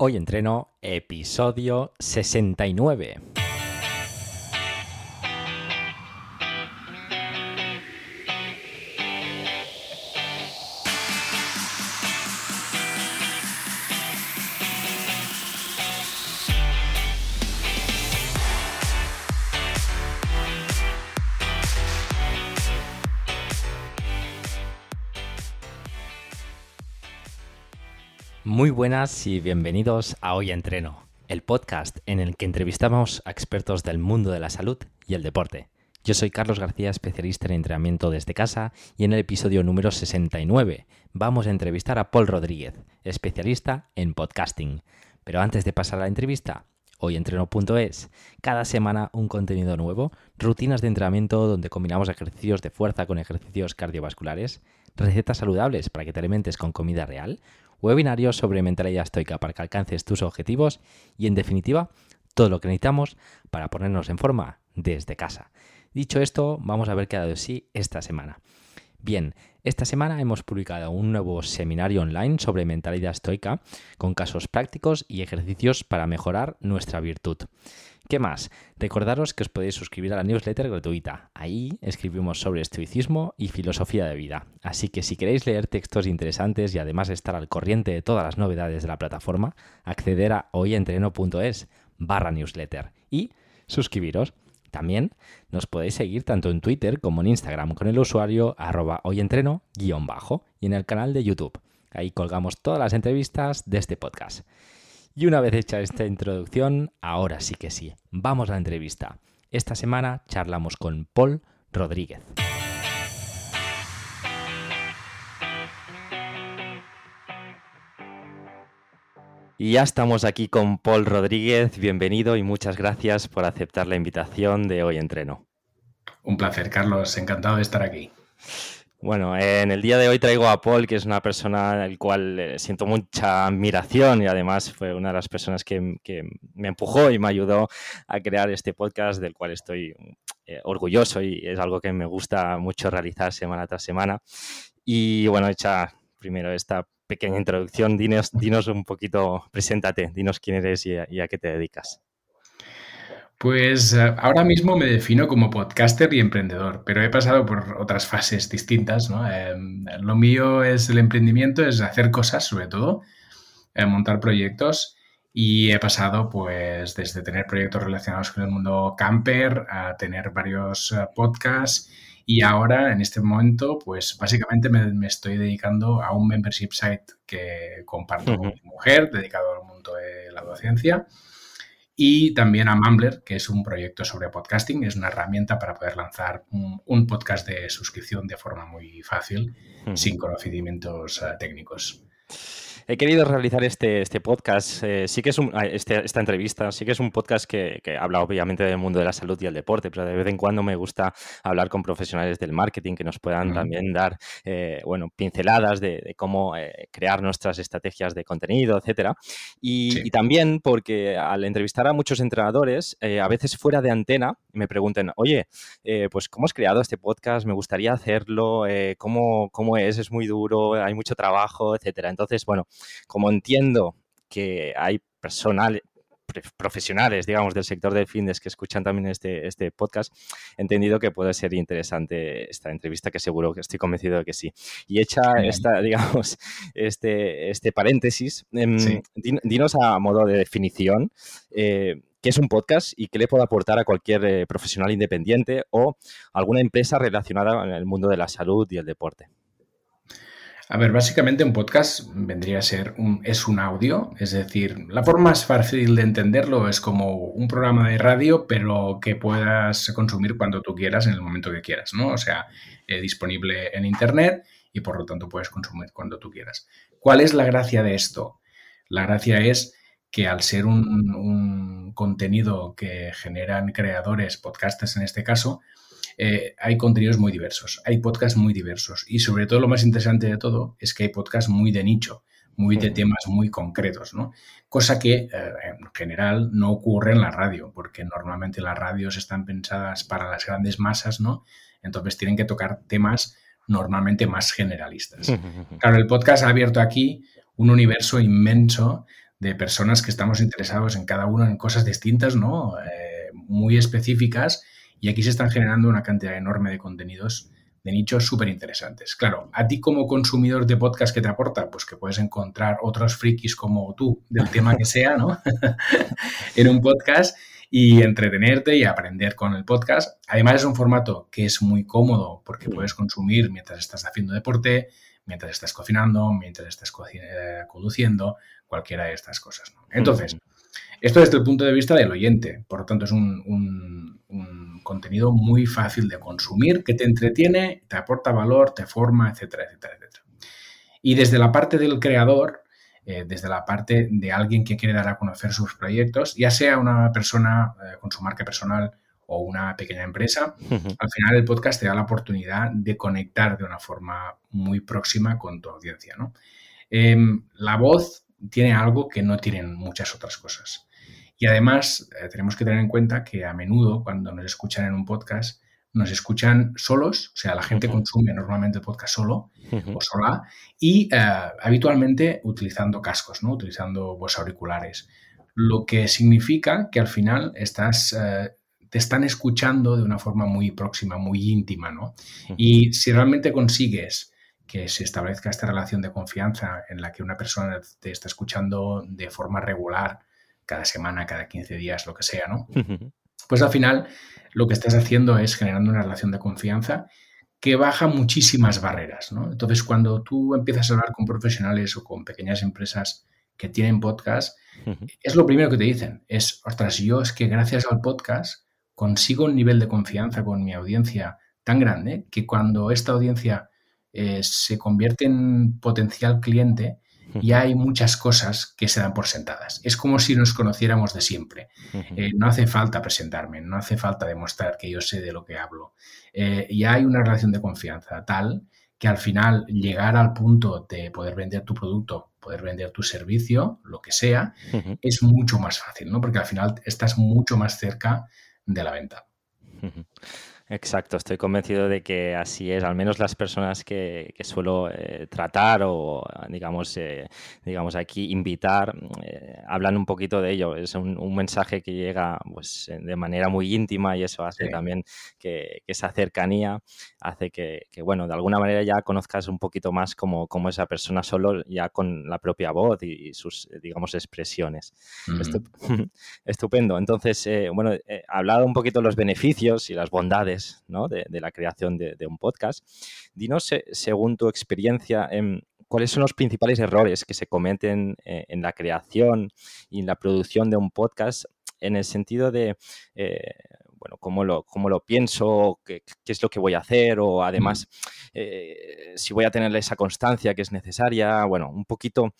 Hoy entreno episodio 69. Muy buenas y bienvenidos a Hoy Entreno, el podcast en el que entrevistamos a expertos del mundo de la salud y el deporte. Yo soy Carlos García, especialista en entrenamiento desde casa, y en el episodio número 69 vamos a entrevistar a Paul Rodríguez, especialista en podcasting. Pero antes de pasar a la entrevista, hoyentreno.es, cada semana un contenido nuevo, rutinas de entrenamiento donde combinamos ejercicios de fuerza con ejercicios cardiovasculares, recetas saludables para que te alimentes con comida real, webinarios sobre mentalidad estoica para que alcances tus objetivos y, en definitiva, todo lo que necesitamos para ponernos en forma desde casa. Dicho esto, vamos a ver qué ha dado de sí esta semana. Bien, esta semana hemos publicado un nuevo seminario online sobre mentalidad estoica con casos prácticos y ejercicios para mejorar nuestra virtud. ¿Qué más? Recordaros que os podéis suscribir a la newsletter gratuita. Ahí escribimos sobre estoicismo y filosofía de vida. Así que si queréis leer textos interesantes y además estar al corriente de todas las novedades de la plataforma, acceder a hoyentreno.es barra newsletter y suscribiros. También nos podéis seguir tanto en Twitter como en Instagram con el usuario arroba hoyentreno-bajo y en el canal de YouTube. Ahí colgamos todas las entrevistas de este podcast. Y una vez hecha esta introducción, ahora sí que sí, vamos a la entrevista. Esta semana charlamos con Paul Rodríguez. Y ya estamos aquí con Paul Rodríguez. Bienvenido y muchas gracias por aceptar la invitación de Hoy Entreno. Un placer, Carlos. Encantado de estar aquí. Bueno, en el día de hoy traigo a Paul, que es una persona al cual eh, siento mucha admiración y además fue una de las personas que, me empujó y me ayudó a crear este podcast del cual estoy eh, orgulloso y es algo que me gusta mucho realizar semana tras semana. Y bueno, hecha primero esta pequeña introducción, dinos, dinos un poquito, preséntate, dinos quién eres y a qué te dedicas. Pues eh, ahora mismo me defino como podcaster y emprendedor, pero he pasado por otras fases distintas. ¿no? Em, lo mío es el emprendimiento, es hacer cosas sobre todo, eh, montar proyectos y he pasado pues desde tener proyectos relacionados con el mundo camper a tener varios eh, podcasts y ahora en este momento pues básicamente me, estoy dedicando a un membership site que comparto con mi mujer dedicado al mundo de la docencia y también a Mumbler, que es un proyecto sobre podcasting, es una herramienta para poder lanzar un, podcast de suscripción de forma muy fácil, sin conocimientos eh, técnicos he querido realizar este, este podcast, eh, sí que es un, este, esta entrevista, sí que es un podcast que, habla obviamente del mundo de la salud y el deporte, pero de vez en cuando me gusta hablar con profesionales del marketing que nos puedan también dar, eh, bueno, pinceladas de, cómo eh, crear nuestras estrategias de contenido, etcétera. Y, también porque al entrevistar a muchos entrenadores, a veces fuera de antena, me pregunten, oye, pues ¿cómo has creado este podcast? Me gustaría hacerlo, ¿cómo, ¿cómo es? Es muy duro, hay mucho trabajo, etcétera. Entonces, bueno, como entiendo que hay personal, profesionales, digamos, del sector del fitness que escuchan también este, este podcast, he entendido que puede ser interesante esta entrevista, que seguro que estoy convencido de que sí. Y hecha esta, digamos, este, este paréntesis, em, dinos a modo de definición. Eh, ¿Qué es un podcast y qué le puede aportar a cualquier eh, profesional independiente o alguna empresa relacionada en el mundo de la salud y el deporte? A ver, básicamente un podcast vendría a ser un, es un audio, es decir, la forma más fácil de entenderlo es como un programa de radio, pero que puedas consumir cuando tú quieras, en el momento que quieras, ¿no? O sea, eh, disponible en Internet y por lo tanto puedes consumir cuando tú quieras. ¿Cuál es la gracia de esto? La gracia es que al ser un, un contenido que generan creadores, podcasters en este caso, eh, hay contenidos muy diversos, hay podcasts muy diversos y sobre todo lo más interesante de todo es que hay podcasts muy de nicho, muy de temas muy concretos, ¿no? Cosa que eh, en general no ocurre en la radio, porque normalmente las radios están pensadas para las grandes masas, ¿no? Entonces tienen que tocar temas normalmente más generalistas. Claro, el podcast ha abierto aquí un universo inmenso de personas que estamos interesados en cada uno en cosas distintas, ¿no? Eh, muy específicas y aquí se están generando una cantidad enorme de contenidos de nichos súper interesantes. Claro, a ti como consumidor de podcast que te aporta, pues que puedes encontrar otros frikis como tú, del tema que sea, ¿no? en un podcast y entretenerte y aprender con el podcast. Además es un formato que es muy cómodo porque puedes consumir mientras estás haciendo deporte, mientras estás cocinando, mientras estás eh, conduciendo, cualquiera de estas cosas. Entonces, esto desde el punto de vista del oyente, por lo tanto es un, contenido muy fácil de consumir, que te entretiene, te aporta valor, te forma, etcétera, etcétera, etcétera. Y desde la parte del creador, eh, desde la parte de alguien que quiere dar a conocer sus proyectos, ya sea una persona eh, con su marca personal o una pequeña empresa, al final el podcast te da la oportunidad de conectar de una forma muy próxima con tu audiencia. Em, la voz tiene algo que no tienen muchas otras cosas. Y además eh, tenemos que tener en cuenta que a menudo cuando nos escuchan en un podcast, nos escuchan solos, o sea, la gente consume normalmente el podcast solo o sola y eh, habitualmente utilizando cascos, ¿no? utilizando voz auriculares. Lo que significa que al final estás, eh, te están escuchando de una forma muy próxima, muy íntima. ¿no? Y si realmente consigues que se establezca esta relación de confianza en la que una persona te está escuchando de forma regular, cada semana, cada 15 días, lo que sea, ¿no? Pues al final lo que estás haciendo es generando una relación de confianza que baja muchísimas barreras, ¿no? Entonces, cuando tú empiezas a hablar con profesionales o con pequeñas empresas que tienen podcast, es lo primero que te dicen, es, ostras, yo es que gracias al podcast consigo un nivel de confianza con mi audiencia tan grande que cuando esta audiencia eh, se convierte en potencial cliente, y hay muchas cosas que se dan por sentadas. Es como si nos conociéramos de siempre. Eh, no hace falta presentarme, no hace falta demostrar que yo sé de lo que hablo. Eh, y hay una relación de confianza tal que al final llegar al punto de poder vender tu producto, poder vender tu servicio, lo que sea, es mucho más fácil, ¿no? Porque al final estás mucho más cerca de la venta. Exacto, estoy convencido de que así es. Al menos las personas que, suelo eh, tratar o, digamos, eh, digamos aquí invitar, eh, hablan un poquito de ello. Es un, mensaje que llega pues, de manera muy íntima y eso hace también que, esa cercanía hace que, bueno, de alguna manera ya conozcas un poquito más como, como esa persona solo ya con la propia voz y, sus, digamos, expresiones. Estupendo. Entonces, bueno, he hablado un poquito de los beneficios y las bondades de, la creación de, un podcast. Dinos, eh, según tu experiencia, em, cuáles son los principales errores que se cometen eh, en la creación y en la producción de un podcast en el sentido de, eh, bueno, cómo lo, cómo lo pienso, qué, es lo que voy a hacer o además si voy a tener esa constancia que es necesaria, bueno, un poquito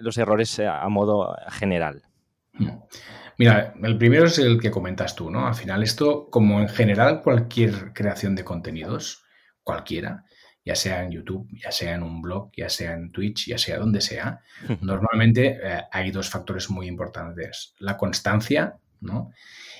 los errores a modo general. Mira, el primero es el que comentas tú, ¿no? Al final esto, como en general cualquier creación de contenidos, cualquiera, ya sea en YouTube, ya sea en un blog, ya sea en Twitch, ya sea donde sea, normalmente eh, hay dos factores muy importantes. La constancia, ¿no?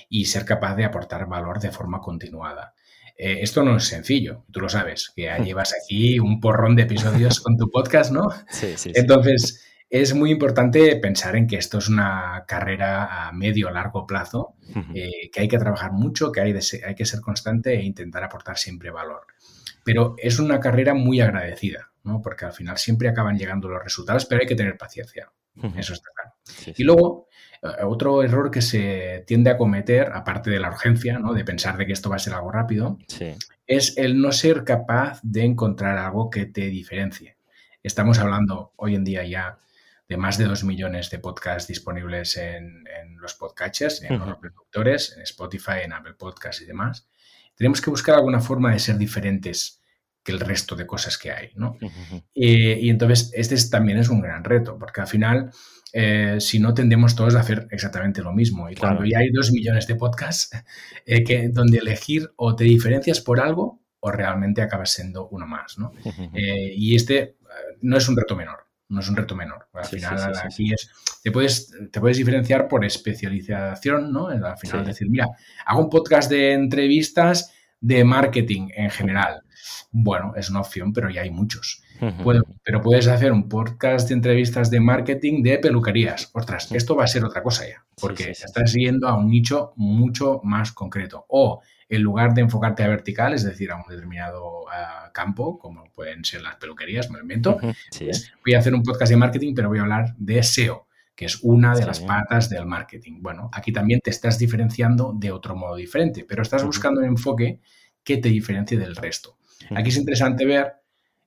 Y ser capaz de aportar valor de forma continuada. Eh, esto no es sencillo, tú lo sabes, que ya llevas aquí un porrón de episodios con tu podcast, ¿no? Sí, sí. sí. Entonces, es muy importante pensar en que esto es una carrera a medio o largo plazo, eh, que hay que trabajar mucho, que hay, hay, que ser constante e intentar aportar siempre valor. Pero es una carrera muy agradecida, ¿no? porque al final siempre acaban llegando los resultados, pero hay que tener paciencia. Eso está claro. Y luego, eh, otro error que se tiende a cometer, aparte de la urgencia, ¿no? de pensar de que esto va a ser algo rápido, es el no ser capaz de encontrar algo que te diferencie. Estamos hablando hoy en día ya de más de dos millones de podcasts disponibles en, los podcatchers, en los reproductores, en Spotify, en Apple Podcasts y demás. Tenemos que buscar alguna forma de ser diferentes que el resto de cosas que hay, ¿no? Eh, y entonces este también es un gran reto, porque al final, eh, si no, tendemos todos a hacer exactamente lo mismo. Y cuando ya hay dos millones de podcasts, eh, que, donde elegir o te diferencias por algo o realmente acabas siendo uno más, ¿no? y este no es un reto menor no es un reto menor. Al final, aquí es, te puedes, te puedes diferenciar por especialización, ¿no? Al final decir, mira, hago un podcast de entrevistas de marketing en general. bueno, es una opción, pero ya hay muchos. pero puedes hacer un podcast de entrevistas de marketing de peluquerías. Ostras, esto va a ser otra cosa ya, porque estás yendo a un nicho mucho más concreto. O en lugar de enfocarte a vertical, es decir, a un determinado campo, como pueden ser las peluquerías, me invento, pues voy a hacer un podcast de marketing, pero voy a hablar de SEO, que es una de las patas del marketing. Bueno, aquí también te estás diferenciando de otro modo diferente, pero estás buscando un enfoque que te diferencie del resto. Aquí es interesante ver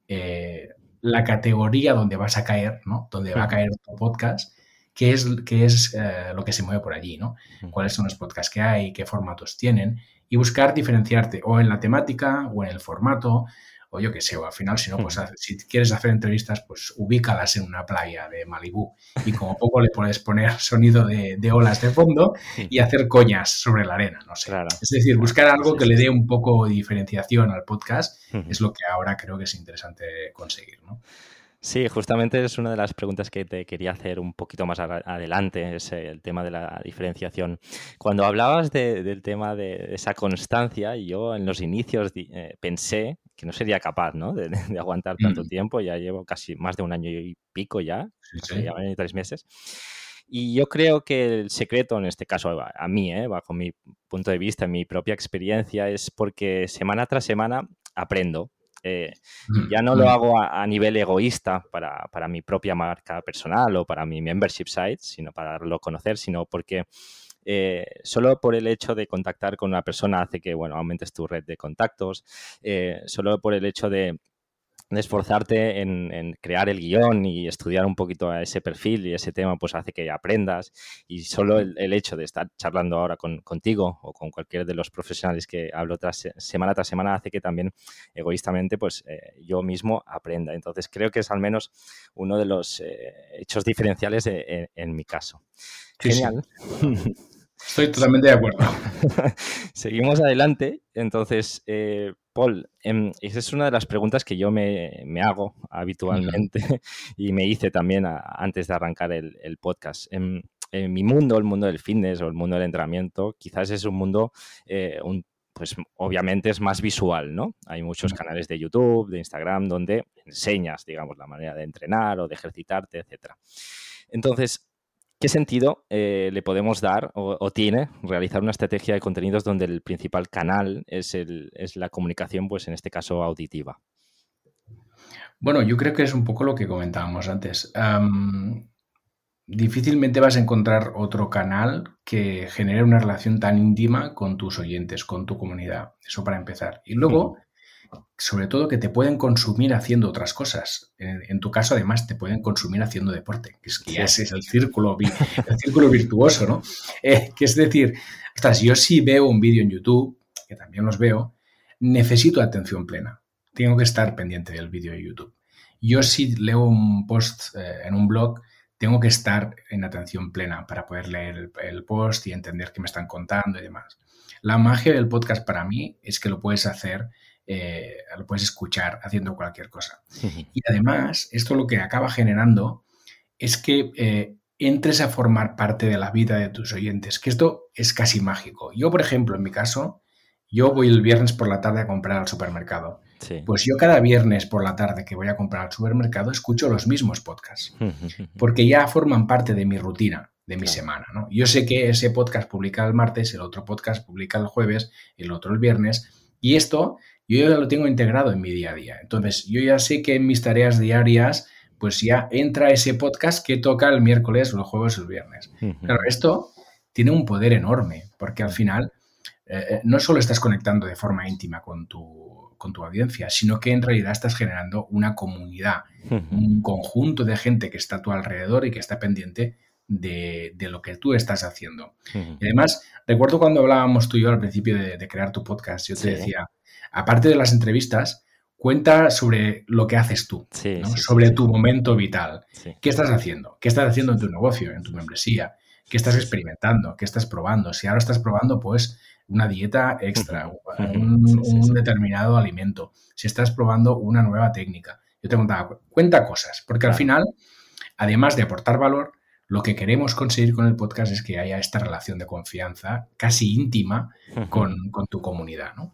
eh, la categoría donde vas a caer, ¿no? Donde va a caer tu podcast, qué es, qué es eh, lo que se mueve por allí, ¿no? Cuáles son los podcasts que hay, qué formatos tienen y buscar diferenciarte o en la temática o en el formato o yo qué sé, o al final, si no, pues si quieres hacer entrevistas, pues ubícalas en una playa de Malibú y como poco le puedes poner sonido de, olas de fondo y hacer coñas sobre la arena, no sé. Es decir, buscar algo que le dé un poco de diferenciación al podcast es lo que ahora creo que es interesante conseguir, ¿no? Sí, justamente es una de las preguntas que te quería hacer un poquito más adelante, es el tema de la diferenciación. Cuando hablabas del tema de esa constancia, yo en los inicios eh, pensé que no sería capaz ¿no? De, aguantar tanto mm. tiempo, ya llevo casi más de un año y pico ya, ya van tres meses. Y yo creo que el secreto, en este caso a mí, ¿eh? bajo mi punto de vista, mi propia experiencia, es porque semana tras semana aprendo eh, ya no lo hago a, nivel egoísta para, mi propia marca personal o para mi membership site, sino para darlo a conocer, sino porque eh, solo por el hecho de contactar con una persona hace que, bueno, aumentes tu red de contactos, eh, solo por el hecho de esforzarte en, crear el guion y estudiar un poquito a ese perfil y ese tema, pues hace que aprendas. Y solo el, hecho de estar charlando ahora con, contigo o con cualquier de los profesionales que hablo tras, semana tras semana hace que también egoístamente, pues eh, yo mismo aprenda. Entonces creo que es al menos uno de los eh, hechos diferenciales en, mi caso. Genial. Estoy totalmente de acuerdo. Seguimos adelante. Entonces, eh, Paul, em, esa es una de las preguntas que yo me, hago habitualmente y me hice también antes de arrancar el, podcast. En, mi mundo, el mundo del fitness o el mundo del entrenamiento, quizás es un mundo, eh, pues obviamente es más visual, ¿no? Hay muchos canales de YouTube, de Instagram, donde enseñas, digamos, la manera de entrenar o de ejercitarte, etc. Entonces, ¿Qué sentido eh, le podemos dar o, tiene realizar una estrategia de contenidos donde el principal canal es, la comunicación, pues en este caso auditiva? Bueno, yo creo que es un poco lo que comentábamos antes. difícilmente vas a encontrar otro canal que genere una relación tan íntima con tus oyentes, con tu comunidad. Eso para empezar. Y luego, sobre todo que te pueden consumir haciendo otras cosas. En, tu caso, además, te pueden consumir haciendo deporte, que es que ya ese es el círculo, el círculo virtuoso, ¿no? Eh, que es decir, ostras, yo si veo un vídeo en YouTube, que también los veo, necesito atención plena. Tengo que estar pendiente del vídeo de YouTube. Yo si leo un post eh, en un blog, tengo que estar en atención plena para poder leer el post y entender qué me están contando y demás. La magia del podcast para mí es que lo puedes hacer eh, lo puedes escuchar haciendo cualquier cosa. Y además, esto lo que acaba generando es que eh, entres a formar parte de la vida de tus oyentes, que esto es casi mágico. Yo, por ejemplo, en mi caso, yo voy el viernes por la tarde a comprar al supermercado. Pues yo cada viernes por la tarde que voy a comprar al supermercado escucho los mismos podcasts, porque ya forman parte de mi rutina, de mi semana. Yo sé que ese podcast publica el martes, el otro podcast publica el jueves, el otro el viernes, y esto yo ya lo tengo integrado en mi día a día. Entonces, yo ya sé que en mis tareas diarias, pues ya entra ese podcast que toca el miércoles, los jueves o el viernes. Claro, esto tiene un poder enorme, porque al final eh, eh, no solo estás conectando de forma íntima con tu, con tu audiencia, sino que en realidad estás generando una comunidad, un conjunto de gente que está a tu alrededor y que está pendiente de, lo que tú estás haciendo. Y además, recuerdo cuando hablábamos tú y yo al principio de, crear tu podcast, yo te decía, aparte de las entrevistas, cuenta sobre lo que haces tú, sobre tu momento vital. ¿Qué estás haciendo? ¿Qué estás haciendo en tu negocio, en tu membresía? ¿Qué estás experimentando? ¿Qué estás probando? Si ahora estás probando, pues, una dieta extra, un, determinado alimento, si estás probando una nueva técnica. Yo te contaba, cuenta cosas, porque al final, además de aportar valor, lo que queremos conseguir con el podcast es que haya esta relación de confianza casi íntima con, con tu comunidad, ¿no?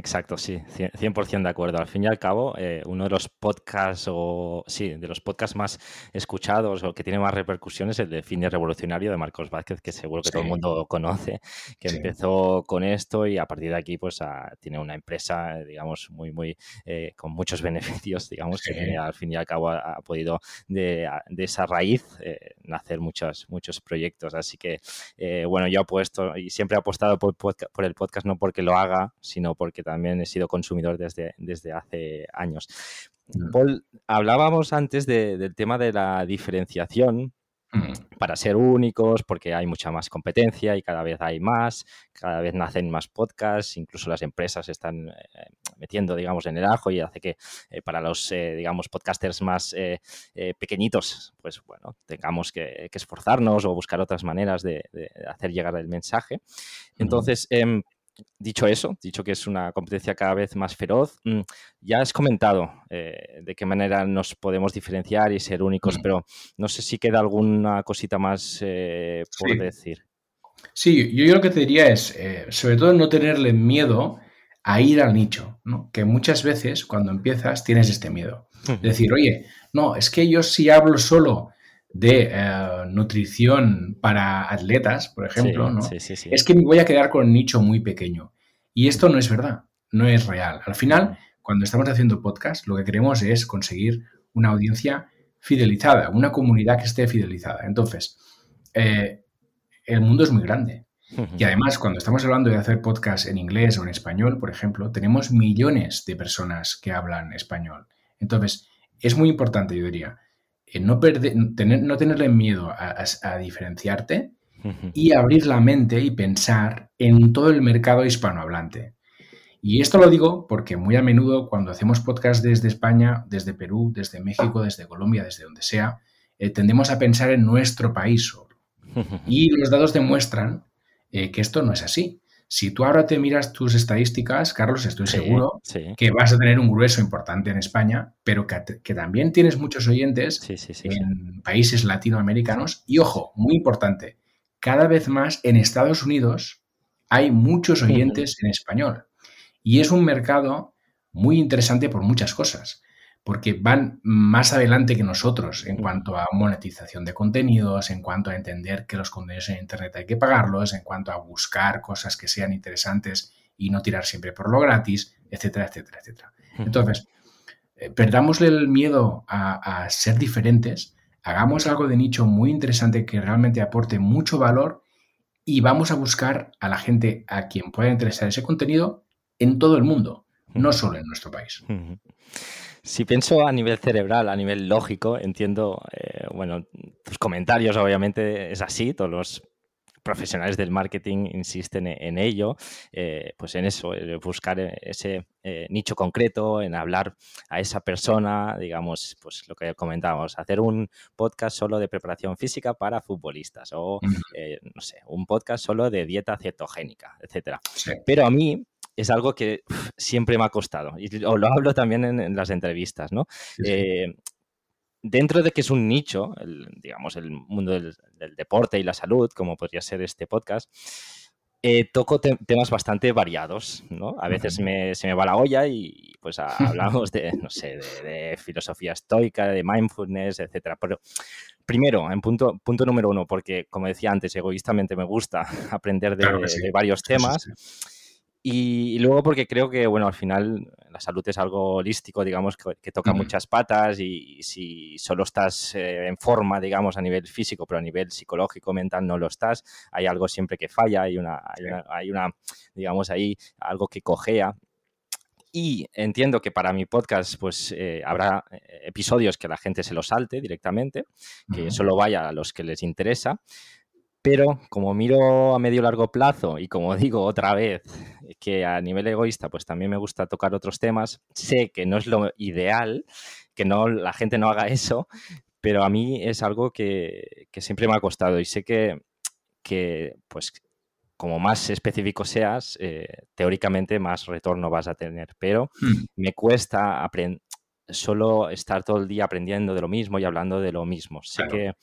Exacto, sí, 100% de acuerdo. Al fin y al cabo, eh, uno de los podcasts, o sí, de los podcasts más escuchados o que tiene más repercusiones es el de Fin Revolucionario de Marcos Vázquez, que seguro que todo el mundo conoce, que empezó con esto y a partir de aquí pues tiene una empresa, digamos, muy, muy, eh, con muchos beneficios, digamos, que al fin y al cabo ha, podido de, esa raíz eh, nacer muchos, muchos proyectos. Así que, bueno, yo apuesto y siempre he apostado por, por el podcast no porque lo haga, sino porque también he sido consumidor desde, desde hace años. Mm. Paul, hablábamos antes del tema de la diferenciación mm. para ser únicos, porque hay mucha más competencia y cada vez hay más, cada vez nacen más podcasts, incluso las empresas están eh, metiendo, digamos, en el ajo y hace que eh, para los, eh, digamos, podcasters más pequeñitos, pues bueno, tengamos que, esforzarnos o buscar otras maneras de, hacer llegar el mensaje. Entonces, em, dicho eso, dicho que es una competencia cada vez más feroz, mm, ya has comentado eh, de qué manera nos podemos diferenciar y ser únicos, mm. pero no sé si queda alguna cosita más eh, por decir. Sí, yo, lo que te diría es, eh, sobre todo, no tenerle miedo a ir al nicho, ¿no? Que muchas veces cuando empiezas tienes este miedo. Decir, oye, no, es que yo si hablo solo de eh, nutrición para atletas, por ejemplo, ¿no? es que me voy a quedar con un nicho muy pequeño. Y esto no es verdad, no es real. Al final, cuando estamos haciendo podcast, lo que queremos es conseguir una audiencia fidelizada, una comunidad que esté fidelizada. Entonces, eh, el mundo es muy grande. Y además, cuando estamos hablando de hacer podcast en inglés o en español, por ejemplo, tenemos millones de personas que hablan español. Entonces, es muy importante, yo diría, no, tener, no tenerle miedo a, diferenciarte y abrir la mente y pensar en todo el mercado hispanohablante. Y esto lo digo porque muy a menudo cuando hacemos podcast desde España, desde Perú, desde México, desde Colombia, desde donde sea, eh, tendemos a pensar en nuestro país solo. Y los datos demuestran eh, que esto no es así. Si tú ahora te miras tus estadísticas, Carlos, estoy seguro que vas a tener un grueso importante en España, pero que, también tienes muchos oyentes en países latinoamericanos. Y ojo, muy importante, cada vez más en Estados Unidos hay muchos oyentes en español. Y es un mercado muy interesante por muchas cosas porque van más adelante que nosotros en cuanto a monetización de contenidos, en cuanto a entender que los contenidos en Internet hay que pagarlos, en cuanto a buscar cosas que sean interesantes y no tirar siempre por lo gratis, etcétera, etcétera, etcétera. Entonces, eh, perdámosle el miedo a, a ser diferentes, hagamos algo de nicho muy interesante que realmente aporte mucho valor y vamos a buscar a la gente a quien pueda interesar ese contenido en todo el mundo, no solo en nuestro país. Si pienso a nivel cerebral, a nivel lógico, entiendo, eh, bueno, tus comentarios obviamente es así, todos los profesionales del marketing insisten e-, en, ello, eh, pues en eso, buscar ese eh, nicho concreto, en hablar a esa persona, digamos, pues lo que comentábamos, hacer un podcast solo de preparación física para futbolistas o, no sé, un podcast solo de dieta cetogénica, etcétera. Pero a mí, es algo que siempre me ha costado. Y lo hablo también en, las entrevistas, ¿no? Eh, dentro de que es un nicho, digamos, el mundo del, deporte y la salud, como podría ser este podcast, eh, toco temas bastante variados, ¿no? A veces se me va la olla y pues hablamos de, no sé, de, filosofía estoica, de mindfulness, etcétera. Pero primero, en punto, punto número uno, porque como decía antes, egoístamente me gusta aprender de, varios temas. Y, luego porque creo que, bueno, al final la salud es algo holístico, digamos, que, toca muchas patas y, si solo estás eh, en forma, digamos, a nivel físico, pero a nivel psicológico, mental no lo estás, hay algo siempre que falla, hay una, hay una, digamos, ahí algo que cojea. Y entiendo que para mi podcast, pues eh, habrá eh, episodios que la gente se lo salte directamente, que solo vaya a los que les interesa. Pero como miro a medio largo plazo y como digo otra vez que a nivel egoísta pues también me gusta tocar otros temas, sé que no es lo ideal, que no la gente no haga eso, pero a mí es algo que, siempre me ha costado y sé que, que pues como más específico seas, eh, teóricamente más retorno vas a tener, pero hmm. me cuesta solo estar todo el día aprendiendo de lo mismo y hablando de lo mismo. Sé que,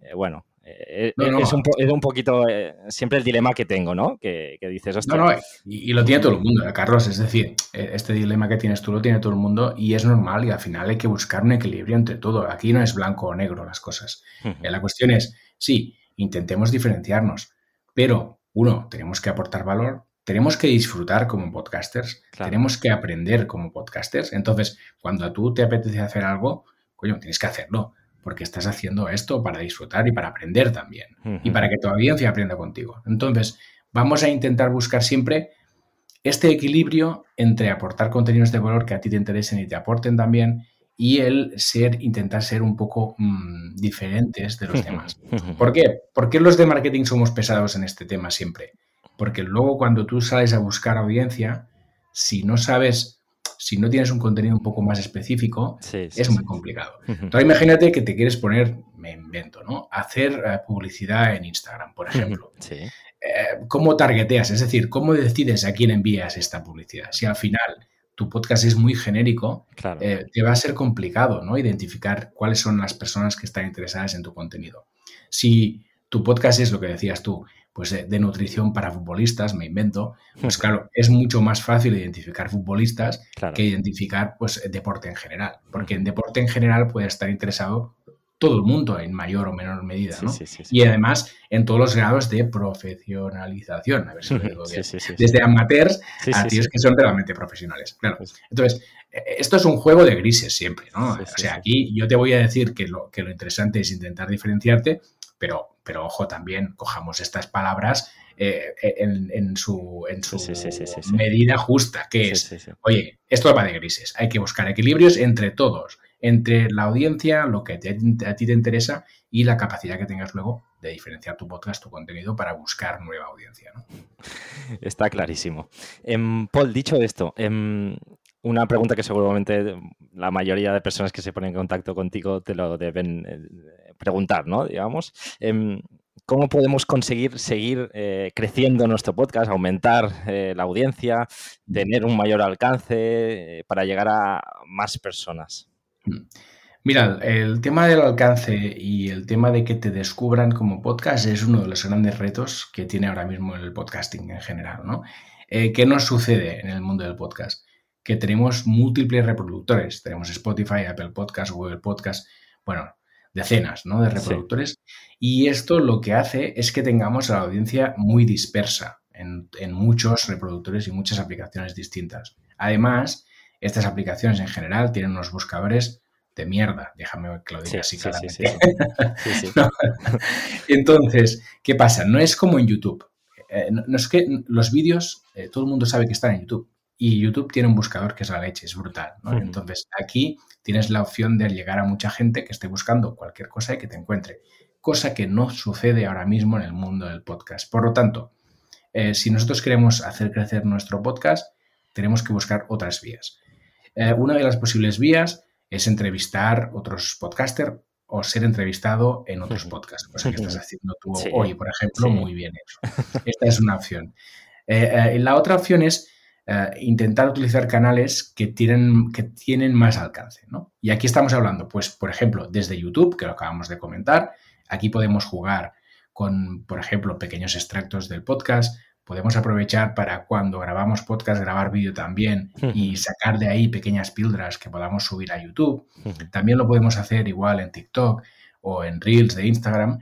eh, bueno, Eh, es, un, poquito siempre el dilema que tengo, ¿no? Que, dices, No, no, y, lo tiene todo el mundo, Carlos. Es decir, este dilema que tienes tú lo tiene todo el mundo y es normal y al final hay que buscar un equilibrio entre todo. Aquí no es blanco o negro las cosas. La cuestión es, sí, intentemos diferenciarnos, pero uno, tenemos que aportar valor, tenemos que disfrutar como podcasters, tenemos que aprender como podcasters. Entonces, cuando a tú te apetece hacer algo, coño, tienes que hacerlo, porque estás haciendo esto para disfrutar y para aprender también, y para que tu audiencia aprenda contigo. Entonces, vamos a intentar buscar siempre este equilibrio entre aportar contenidos de valor que a ti te interesen y te aporten también, y el ser, intentar ser un poco mm, diferentes de los demás. ¿Por qué? ¿Por qué los de marketing somos pesados en este tema siempre? Porque luego cuando tú sales a buscar audiencia, si no sabes, si no tienes un contenido un poco más específico, es muy complicado. Entonces imagínate que te quieres poner, me invento, ¿no? Hacer eh, publicidad en Instagram, por ejemplo. Eh, ¿Cómo targeteas? Es decir, ¿cómo decides a quién envías esta publicidad? Si al final tu podcast es muy genérico, eh, te va a ser complicado ¿no? identificar cuáles son las personas que están interesadas en tu contenido. Si tu podcast es lo que decías tú, pues de, nutrición para futbolistas, me invento, pues claro, es mucho más fácil identificar futbolistas que identificar pues deporte en general, porque en deporte en general puede estar interesado todo el mundo en mayor o menor medida, ¿no? y además en todos los grados de profesionalización, a ver si lo digo bien. Desde amateurs a tíos que son realmente profesionales. Claro. Pues Entonces, e, esto es un juego de grises siempre, ¿no? o sea, aquí yo te voy a decir que lo, que lo interesante es intentar diferenciarte, pero, pero ojo, también cojamos estas palabras eh, en, su, en su medida justa, que es, oye, esto va de grises, hay que buscar equilibrios entre todos entre la audiencia, lo que a ti te interesa y la capacidad que tengas luego de diferenciar tu podcast, tu contenido para buscar nueva audiencia. Está clarísimo. Em, Paul, dicho esto, em, una pregunta que seguramente la mayoría de personas que se ponen en contacto contigo te lo deben eh, preguntar, ¿no? Digamos. Em, ¿Cómo podemos conseguir seguir eh, creciendo nuestro podcast, aumentar eh, la audiencia, tener un mayor alcance para llegar a más personas? Mira, el tema del alcance y el tema de que te descubran como podcast es uno de los grandes retos que tiene ahora mismo el podcasting en general, ¿no? ¿Qué nos sucede en el mundo del podcast? Que tenemos múltiples reproductores. Tenemos Spotify, Apple Podcast, Google Podcast, bueno, decenas ¿no? de reproductores. Y esto lo que hace es que tengamos a la audiencia muy dispersa en, en muchos reproductores y muchas aplicaciones distintas. Además, estas aplicaciones en general tienen unos buscadores de mierda, déjame que lo diga así claramente. Entonces, ¿qué pasa? No es como en YouTube. Eh, no, es que los vídeos, eh, todo el mundo sabe que están en YouTube. Y YouTube tiene un buscador que es la leche, es brutal. Entonces, aquí tienes la opción de llegar a mucha gente que esté buscando cualquier cosa y que te encuentre. Cosa que no sucede ahora mismo en el mundo del podcast. Por lo tanto, eh, si nosotros queremos hacer crecer nuestro podcast, tenemos que buscar otras vías. Eh, una de las posibles vías es entrevistar otros podcasters o ser entrevistado en otros podcasts, cosa que estás haciendo tú hoy, por ejemplo, muy bien hecho. Esta es una opción. Eh, la otra opción es intentar utilizar canales que tienen, que tienen más alcance. Y aquí estamos hablando, pues, por ejemplo, desde YouTube, que lo acabamos de comentar, aquí podemos jugar con, por ejemplo, pequeños extractos del podcast, podemos aprovechar para cuando grabamos podcast, grabar vídeo también y sacar de ahí pequeñas píldoras que podamos subir a YouTube. También lo podemos hacer igual en TikTok o en Reels de Instagram,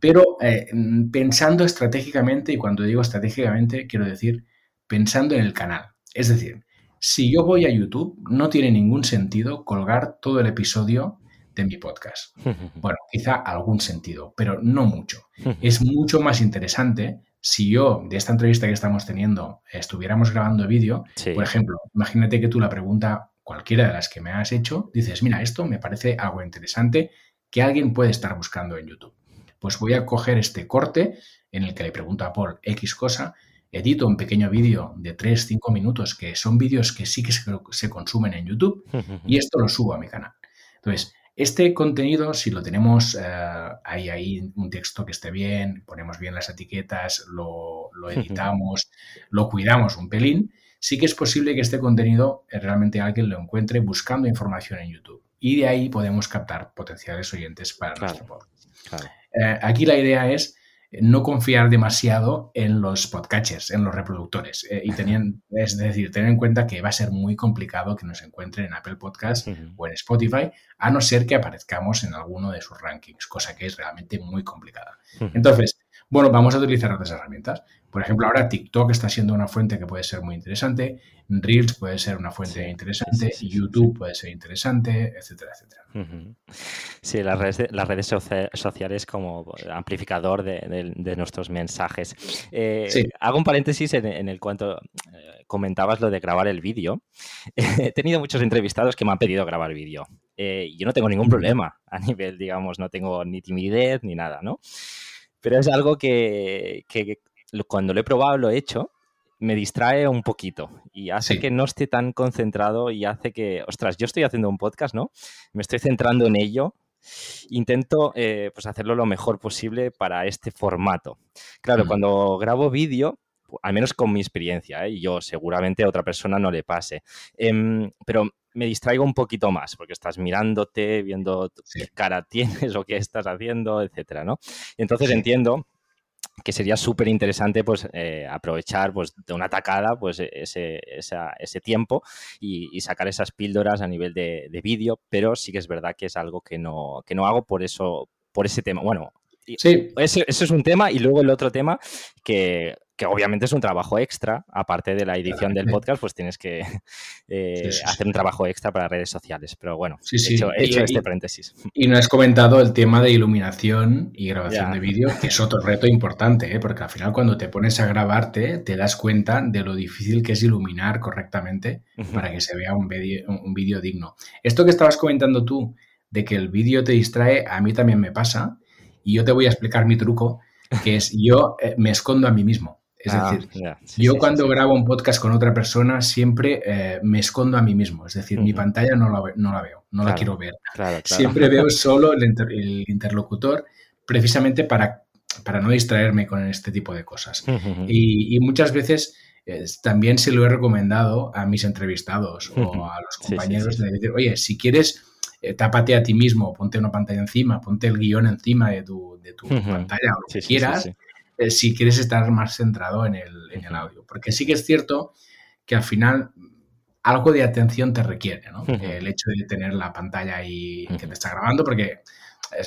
pero eh, pensando estratégicamente, y cuando digo estratégicamente quiero decir pensando en el canal. Es decir, si yo voy a YouTube, no tiene ningún sentido colgar todo el episodio de mi podcast. Bueno, quizá algún sentido, pero no mucho. Es mucho más interesante si yo de esta entrevista que estamos teniendo estuviéramos grabando vídeo, por ejemplo, imagínate que tú la pregunta, cualquiera de las que me has hecho, dices, mira, esto me parece algo interesante que alguien puede estar buscando en YouTube. Pues voy a coger este corte en el que le pregunto a Paul X cosa, edito un pequeño vídeo de 3-5 minutos, que son vídeos que sí que se, consumen en YouTube, y esto lo subo a mi canal. Entonces, este contenido, si lo tenemos, eh, hay ahí un texto que esté bien, ponemos bien las etiquetas, lo, editamos, lo cuidamos un pelín, sí que es posible que este contenido eh, realmente alguien lo encuentre buscando información en YouTube. Y de ahí podemos captar potenciales oyentes para nuestro podcast. eh, aquí la idea es no confiar demasiado en los podcatchers, en los reproductores. Eh, y tenían, es decir, tener en cuenta que va a ser muy complicado que nos encuentren en Apple Podcast o en Spotify, a no ser que aparezcamos en alguno de sus rankings, cosa que es realmente muy complicada. Entonces, bueno, vamos a utilizar otras herramientas. Por ejemplo, ahora TikTok está siendo una fuente que puede ser muy interesante, Reels puede ser una fuente interesante, YouTube puede ser interesante, etcétera, etcétera. Sí, las redes, las redes sociales como amplificador de, nuestros mensajes. Eh, hago un paréntesis en, el cuanto eh, comentabas lo de grabar el vídeo. He tenido muchos entrevistados que me han pedido grabar vídeo. Eh, yo no tengo ningún problema a nivel, digamos, no tengo ni timidez ni nada, ¿no? Pero es algo que, cuando lo he probado, lo he hecho, me distrae un poquito y hace que no esté tan concentrado y hace que, ostras, yo estoy haciendo un podcast, ¿no? Me estoy centrando en ello. Intento eh, pues hacerlo lo mejor posible para este formato. Claro, cuando grabo vídeo, al menos con mi experiencia, ¿eh? yo seguramente a otra persona no le pase, em, pero me distraigo un poquito más porque estás mirándote, viendo qué cara tienes o qué estás haciendo, etcétera, ¿no? Entonces entiendo que sería súper interesante pues eh, aprovechar pues de una tacada pues e-, ese, ese tiempo y, sacar esas píldoras a nivel de, vídeo, pero sí que es verdad que es algo que no, que no hago por eso, por ese tema. Bueno, sí. eso es un tema y luego el otro tema que que obviamente es un trabajo extra, aparte de la edición del podcast, pues tienes que eh, hacer un trabajo extra para redes sociales. Pero bueno, he hecho, este paréntesis. Y no has comentado el tema de iluminación y grabación de vídeo, que es otro reto importante, ¿eh? porque al final cuando te pones a grabarte te das cuenta de lo difícil que es iluminar correctamente para que se vea un vídeo digno. Esto que estabas comentando tú, de que el vídeo te distrae, a mí también me pasa, y yo te voy a explicar mi truco, que es yo eh, me escondo a mí mismo. Es ah, decir, yo cuando grabo un podcast con otra persona siempre eh, me escondo a mí mismo. Es decir, mi pantalla no la, no la veo, no la quiero ver. siempre veo solo el, interlocutor precisamente para, para no distraerme con este tipo de cosas. y, muchas veces también se lo he recomendado a mis entrevistados o a los compañeros de decir, oye, si quieres... Eh, tápate a ti mismo, ponte una pantalla encima, ponte el guion encima de tu, de tu pantalla o lo que quieras eh, si quieres estar más centrado en el, en el, audio. Porque sí que es cierto que al final algo de atención te requiere, ¿no? El hecho de tener la pantalla ahí que te está grabando, porque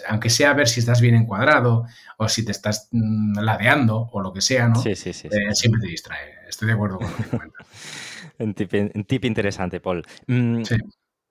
aunque sea ver si estás bien encuadrado o si te estás mm, ladeando o lo que sea, ¿no? Sí, sí, sí, eh, siempre te distrae. Estoy de acuerdo con lo que comentas. un, tip, interesante, Paul. Mm, sí.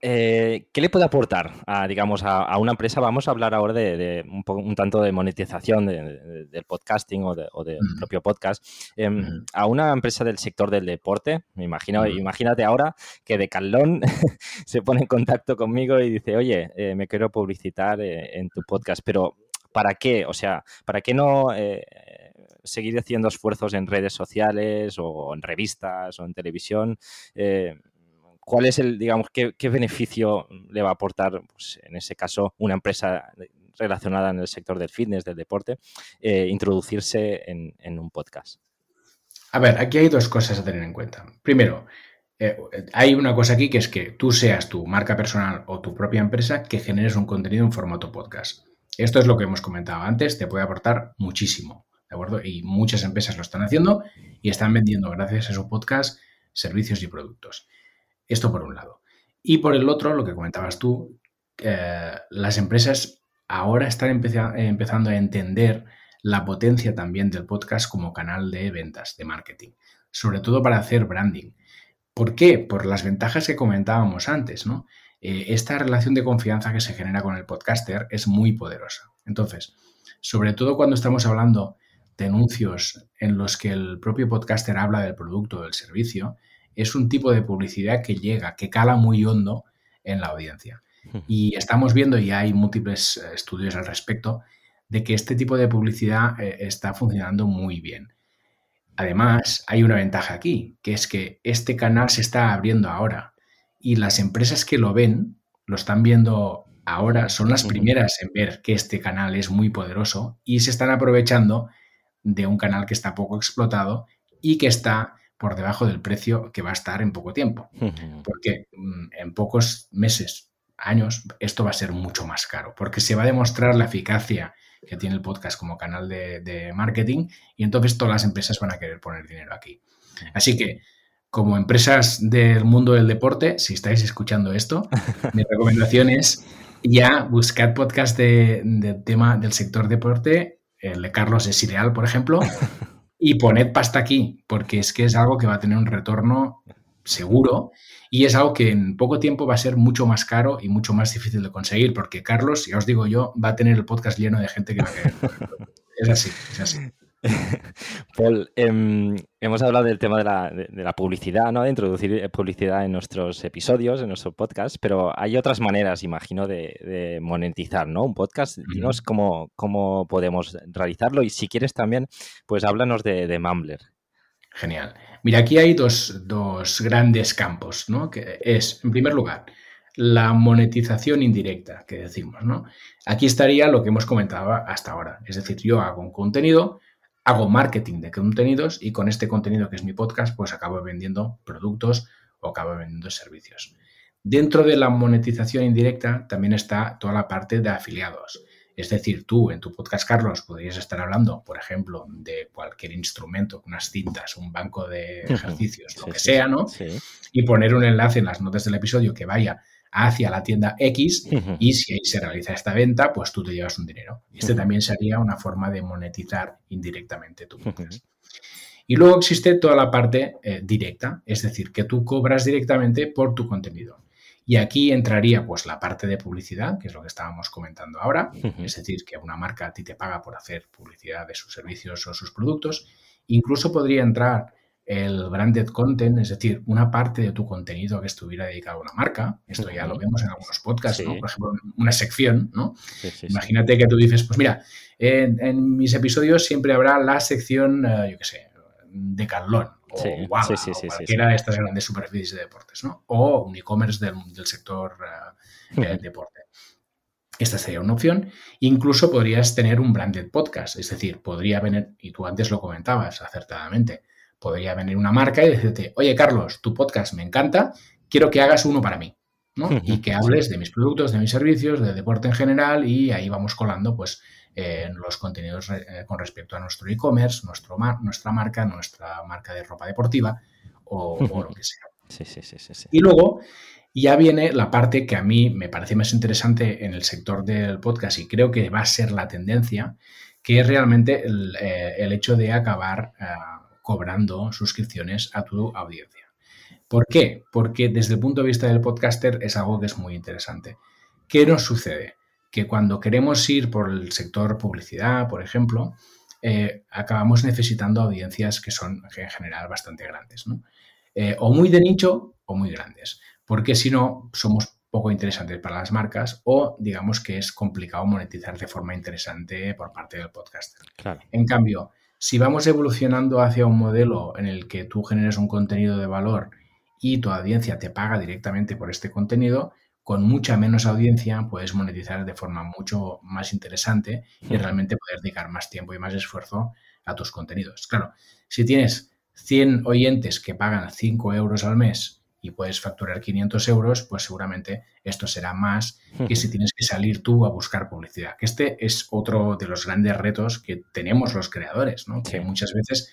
Eh, ¿Qué le puede aportar a, digamos, a, una empresa? Vamos a hablar ahora de, un, tanto de monetización del podcasting o, del propio podcast. Em, a una empresa del sector del deporte, me imagino, imagínate ahora que de Calón se pone en contacto conmigo y dice, oye, eh, me quiero publicitar eh, en tu podcast, pero ¿para qué? O sea, ¿para qué no seguir haciendo esfuerzos en redes sociales o en revistas o en televisión? ¿Cuál es el, digamos, qué, beneficio le va a aportar, pues, en ese caso, una empresa relacionada en el sector del fitness, del deporte, eh, introducirse en, un podcast? A ver, aquí hay dos cosas a tener en cuenta. Primero, eh, hay una cosa aquí que es que tú seas tu marca personal o tu propia empresa que generes un contenido en formato podcast. Esto es lo que hemos comentado antes, te puede aportar muchísimo, ¿de acuerdo? Y muchas empresas lo están haciendo y están vendiendo gracias a su podcast servicios y productos. Esto por un lado. Y por el otro, lo que comentabas tú, eh, las empresas ahora están empezando a entender la potencia también del podcast como canal de ventas, de marketing, sobre todo para hacer branding. ¿Por qué? Por las ventajas que comentábamos antes, ¿no? Eh, esta relación de confianza que se genera con el podcaster es muy poderosa. Entonces, sobre todo cuando estamos hablando de anuncios en los que el propio podcaster habla del producto o del servicio, es un tipo de publicidad que llega, que cala muy hondo en la audiencia. Y estamos viendo, y hay múltiples eh, estudios al respecto, de que este tipo de publicidad eh, está funcionando muy bien. Además, hay una ventaja aquí, que es que este canal se está abriendo ahora y las empresas que lo ven, lo están viendo ahora, son las primeras en ver que este canal es muy poderoso y se están aprovechando de un canal que está poco explotado y que está por debajo del precio que va a estar en poco tiempo. Porque mm, en pocos meses, años, esto va a ser mucho más caro, porque se va a demostrar la eficacia que tiene el podcast como canal de, marketing y entonces todas las empresas van a querer poner dinero aquí. Así que, como empresas del mundo del deporte, si estáis escuchando esto, mi recomendación es ya buscar podcast de, tema del sector deporte, el de Carlos es ideal, por ejemplo, y poned pasta aquí, porque es que es algo que va a tener un retorno seguro y es algo que en poco tiempo va a ser mucho más caro y mucho más difícil de conseguir, porque Carlos, ya os digo yo, va a tener el podcast lleno de gente que va a querer. es así, es así. Paul, em, hemos hablado del tema de la, publicidad, ¿no? De introducir eh, publicidad en nuestros episodios, en nuestro podcast, pero hay otras maneras, imagino, de, monetizar, ¿no? Un podcast. Dinos cómo, cómo, podemos realizarlo y si quieres también, pues háblanos de, de Mumbler. Genial. Mira, aquí hay dos, dos grandes campos, ¿no? Que es, en primer lugar, la monetización indirecta que decimos, ¿no? Aquí estaría lo que hemos comentado hasta ahora. Es decir, yo hago un contenido, hago marketing de contenidos y con este contenido que es mi podcast, pues acabo vendiendo productos o acabo vendiendo servicios. Dentro de la monetización indirecta también está toda la parte de afiliados. Es decir, tú en tu podcast, Carlos, podrías estar hablando, por ejemplo, de cualquier instrumento, unas cintas, un banco de ejercicios, lo que sea, ¿no? Y poner un enlace en las notas del episodio que vaya hacia la tienda X y si ahí se realiza esta venta, pues tú te llevas un dinero. Este también sería una forma de monetizar indirectamente tu podcast. Y luego existe toda la parte eh, directa, es decir, que tú cobras directamente por tu contenido. Y aquí entraría pues la parte de publicidad, que es lo que estábamos comentando ahora, es decir, que una marca a ti te paga por hacer publicidad de sus servicios o sus productos. Incluso podría entrar el branded content, es decir, una parte de tu contenido que estuviera dedicado a una marca. Esto ya lo vemos en algunos podcasts, ¿no? Por ejemplo, una sección, ¿no? Imagínate que tú dices, pues mira, en, mis episodios siempre habrá la sección, eh, yo qué sé, de Carlón o cualquiera de estas grandes superficies de deportes, ¿no? O un e-commerce del, sector uh, deporte. Esta sería una opción. Incluso podrías tener un branded podcast, es decir, podría venir, y tú antes lo comentabas acertadamente, podría venir una marca y decirte, oye Carlos, tu podcast me encanta, quiero que hagas uno para mí. ¿no? Y que hables de mis productos, de mis servicios, de deporte en general y ahí vamos colando pues en los contenidos eh, con respecto a nuestro e-commerce, nuestra marca, nuestra marca de ropa deportiva o, lo que sea. Sí, sí, sí, y luego ya viene la parte que a mí me parece más interesante en el sector del podcast y creo que va a ser la tendencia, que es realmente el, eh, hecho de acabar eh, cobrando suscripciones a tu audiencia. ¿Por qué? Porque desde el punto de vista del podcaster es algo que es muy interesante. ¿Qué nos sucede? que cuando queremos ir por el sector publicidad, por ejemplo, eh, acabamos necesitando audiencias que son en general bastante grandes, ¿no? Eh, o muy de nicho o muy grandes, porque si no somos poco interesantes para las marcas o digamos que es complicado monetizar de forma interesante por parte del podcaster. En cambio, si vamos evolucionando hacia un modelo en el que tú generes un contenido de valor y tu audiencia te paga directamente por este contenido, con mucha menos audiencia puedes monetizar de forma mucho más interesante y realmente poder dedicar más tiempo y más esfuerzo a tus contenidos. Claro, si tienes 100 oyentes que pagan 5 euros al mes y puedes facturar 500 euros, pues seguramente esto será más que si tienes que salir tú a buscar publicidad. Que este es otro de los grandes retos que tenemos los creadores, ¿no? Que muchas veces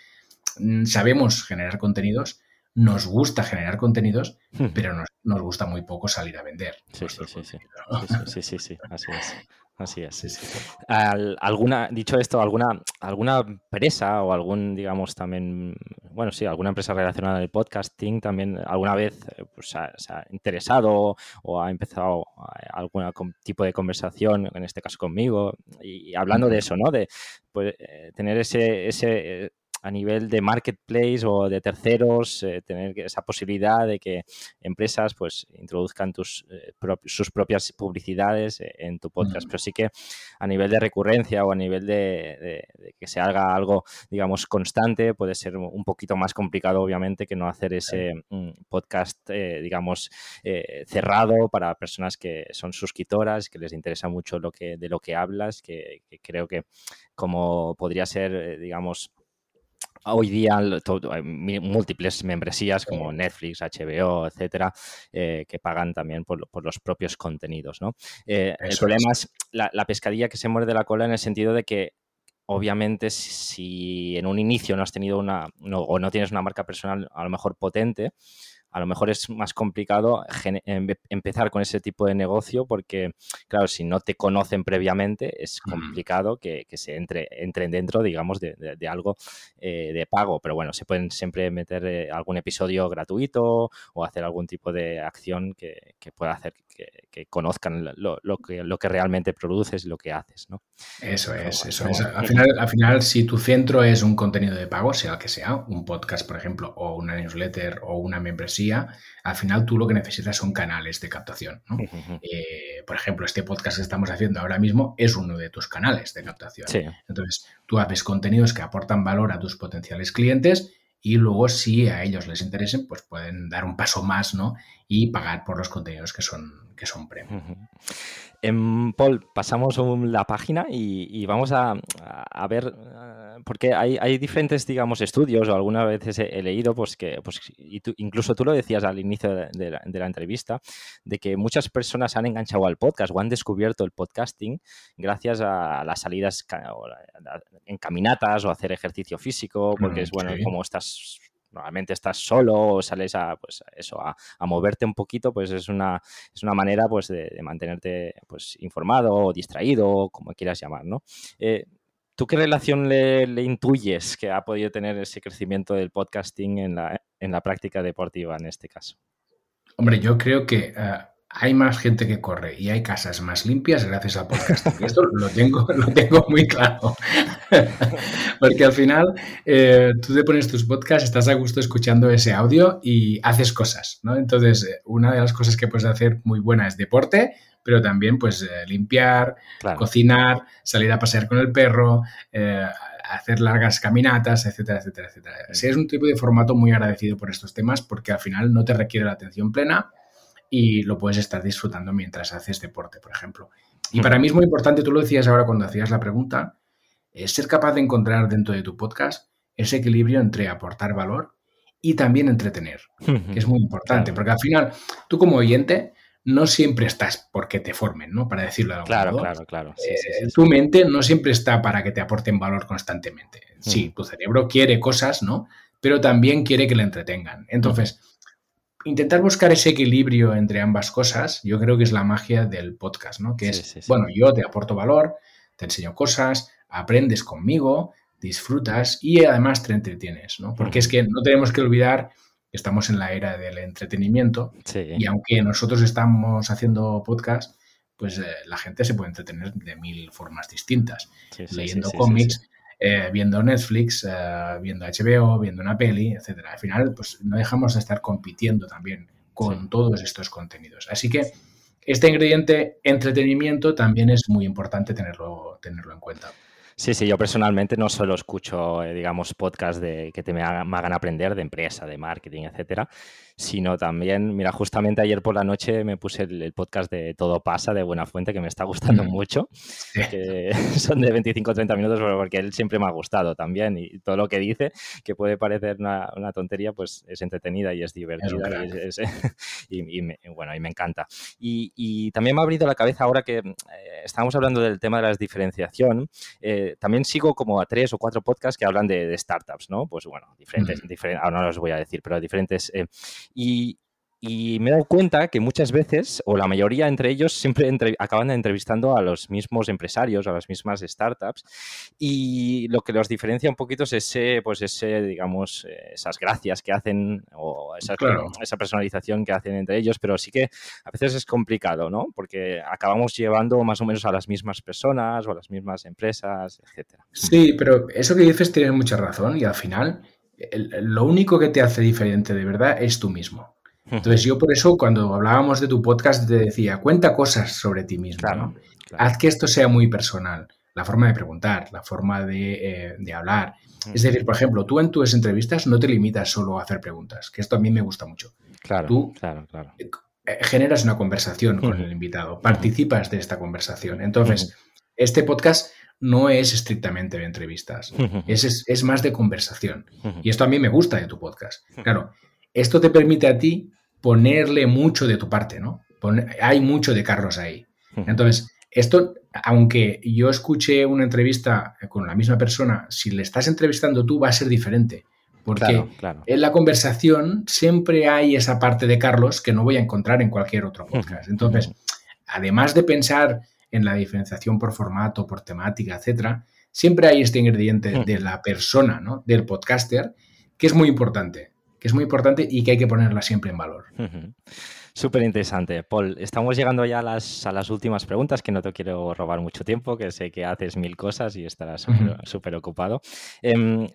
mm, sabemos generar contenidos, nos gusta generar contenidos, pero nos, gusta muy poco salir a vender. Sí, sí, sí, sí. sí, sí, así es. Así es. alguna, dicho esto, alguna, alguna empresa o algún, digamos, también, bueno, sí, alguna empresa relacionada al podcasting también alguna vez eh, pues, se ha interesado o ha empezado algún tipo de conversación, en este caso conmigo, y, hablando de eso, ¿no? De pues, eh, tener ese, ese eh, a nivel de marketplace o de terceros, eh, tener esa posibilidad de que empresas pues introduzcan tus, eh, sus propias publicidades eh, en tu podcast. Pero sí que a nivel de recurrencia o a nivel de, que se haga algo, digamos, constante, puede ser un poquito más complicado, obviamente, que no hacer ese mm, podcast, digamos, cerrado para personas que son suscriptoras, que les interesa mucho lo que, de lo que hablas, que creo que como podría ser, digamos, hoy día hay múltiples membresías como Netflix, HBO, etcétera, eh, que pagan también por, los propios contenidos. ¿no? Eh, el problema es, la, pescadilla que se muerde la cola en el sentido de que obviamente si en un inicio no has tenido una o no tienes una marca personal a lo mejor potente, a lo mejor es más complicado empezar con ese tipo de negocio porque, claro, si no te conocen previamente, es complicado que, se entre, entren dentro, digamos, de, algo eh, de pago. Pero bueno, se pueden siempre meter eh, algún episodio gratuito o hacer algún tipo de acción que, pueda hacer que, conozcan lo, que, lo que realmente produces y lo que haces, ¿no? Eso es, eso es. Al final, al final, si tu centro es un contenido de pago, sea el que sea, un podcast, por ejemplo, o una newsletter o una membresía, al final tú lo que necesitas son canales de captación. Eh, por ejemplo, este podcast que estamos haciendo ahora mismo es uno de tus canales de captación. Entonces, tú haces contenidos que aportan valor a tus potenciales clientes y luego si a ellos les interesen, pues pueden dar un paso más ¿no? y pagar por los contenidos que son, que son premium. Em, Paul, pasamos la página y, vamos a, ver, eh, porque hay, diferentes, digamos, estudios o algunas veces he, leído, pues que, pues, y incluso tú lo decías al inicio de, la, entrevista, de que muchas personas han enganchado al podcast o han descubierto el podcasting gracias a las salidas en caminatas o hacer ejercicio físico, porque mm, es bueno, como estás normalmente estás solo o sales a, pues, eso, a, moverte un poquito, pues es una, es una manera pues, de, mantenerte pues, informado o distraído, como quieras llamar, ¿no? Eh, ¿Tú qué relación le, intuyes que ha podido tener ese crecimiento del podcasting en la, en la práctica deportiva en este caso? Hombre, yo creo que eh, hay más gente que corre y hay casas más limpias gracias al podcasting. Esto lo tengo, lo tengo muy claro. Porque al final eh, tú te pones tus podcasts, estás a gusto escuchando ese audio y haces cosas, ¿no? Entonces, eh, una de las cosas que puedes hacer muy buena es deporte, pero también pues eh, limpiar, cocinar, salir a pasear con el perro, hacer largas caminatas, etcétera, etcétera, etcétera. Sí, es un tipo de formato muy agradecido por estos temas porque al final no te requiere la atención plena y lo puedes estar disfrutando mientras haces deporte, por ejemplo. Y para mí es muy importante, tú lo decías ahora cuando hacías la pregunta, es ser capaz de encontrar dentro de tu podcast ese equilibrio entre aportar valor y también entretener, que es muy importante, porque al final tú como oyente no siempre estás porque te formen, ¿no? Para decirlo de algún claro, Claro, claro, eh, Tu mente no siempre está para que te aporten valor constantemente. Sí, tu cerebro quiere cosas, ¿no? Pero también quiere que le entretengan. Entonces, intentar buscar ese equilibrio entre ambas cosas, yo creo que es la magia del podcast, ¿no? Que es, bueno, yo te aporto valor, te enseño cosas, aprendes conmigo, disfrutas y además te entretienes, ¿no? Porque es que no tenemos que olvidar estamos en la era del entretenimiento y aunque nosotros estamos haciendo podcast, pues eh, la gente se puede entretener de mil formas distintas, leyendo cómics, eh, viendo Netflix, eh, viendo HBO, viendo una peli, etcétera. Al final, pues no dejamos de estar compitiendo también con todos estos contenidos. Así que este ingrediente entretenimiento también es muy importante tenerlo, tenerlo en cuenta. Sí, sí, yo personalmente no solo escucho, eh, digamos, podcasts de, que te me hagan, me hagan, aprender de empresa, de marketing, etcétera, sino también, mira, justamente ayer por la noche me puse el, podcast de Todo pasa de Buena Fuente, que me está gustando mm. mucho, que son de 25 o 30 minutos, porque él siempre me ha gustado también y todo lo que dice, que puede parecer una, tontería, pues es entretenida y es divertida y, bueno, y me encanta. Y, también me ha abrido la cabeza ahora que eh, estamos hablando del tema de la diferenciación, eh, también sigo como a tres o cuatro podcasts que hablan de, startups, ¿no? Pues bueno, diferentes, diferentes ahora no los voy a decir, pero diferentes... Eh, y, me he dado cuenta que muchas veces, o la mayoría entre ellos, siempre acaban entrevistando a los mismos empresarios, a las mismas startups, y lo que los diferencia un poquito es ese, pues ese, digamos, esas gracias que hacen, o esa, esa personalización que hacen entre ellos, pero sí que a veces es complicado, ¿no? Porque acabamos llevando más o menos a las mismas personas o a las mismas empresas, etcétera. Sí, pero eso que dices tiene mucha razón, y al final lo único que te hace diferente de verdad es tú mismo. Entonces yo por eso cuando hablábamos de tu podcast te decía, cuenta cosas sobre ti mismo. Haz que esto sea muy personal. La forma de preguntar, la forma de, eh, hablar. Es decir, por ejemplo, tú en tus entrevistas no te limitas solo a hacer preguntas, que esto a mí me gusta mucho. Claro, tú claro, claro. Eh, generas una conversación con el invitado, participas de esta conversación. Entonces, este podcast no es estrictamente de entrevistas, es, es, más de conversación. Y esto a mí me gusta de tu podcast. Claro, esto te permite a ti ponerle mucho de tu parte, ¿no? hay mucho de Carlos ahí. Entonces, esto, aunque yo escuche una entrevista con la misma persona, si le estás entrevistando tú va a ser diferente. Porque en la conversación siempre hay esa parte de Carlos que no voy a encontrar en cualquier otro podcast. Entonces, además de pensar en la diferenciación por formato, por temática, etcétera, siempre hay este ingrediente de la persona, ¿no? Del podcaster, que es muy importante, que es muy importante y que hay que ponerla siempre en valor. Súper interesante. Paul, estamos llegando ya a las, a las, últimas preguntas, que no te quiero robar mucho tiempo, que sé que haces mil cosas y estarás súper ocupado. Em,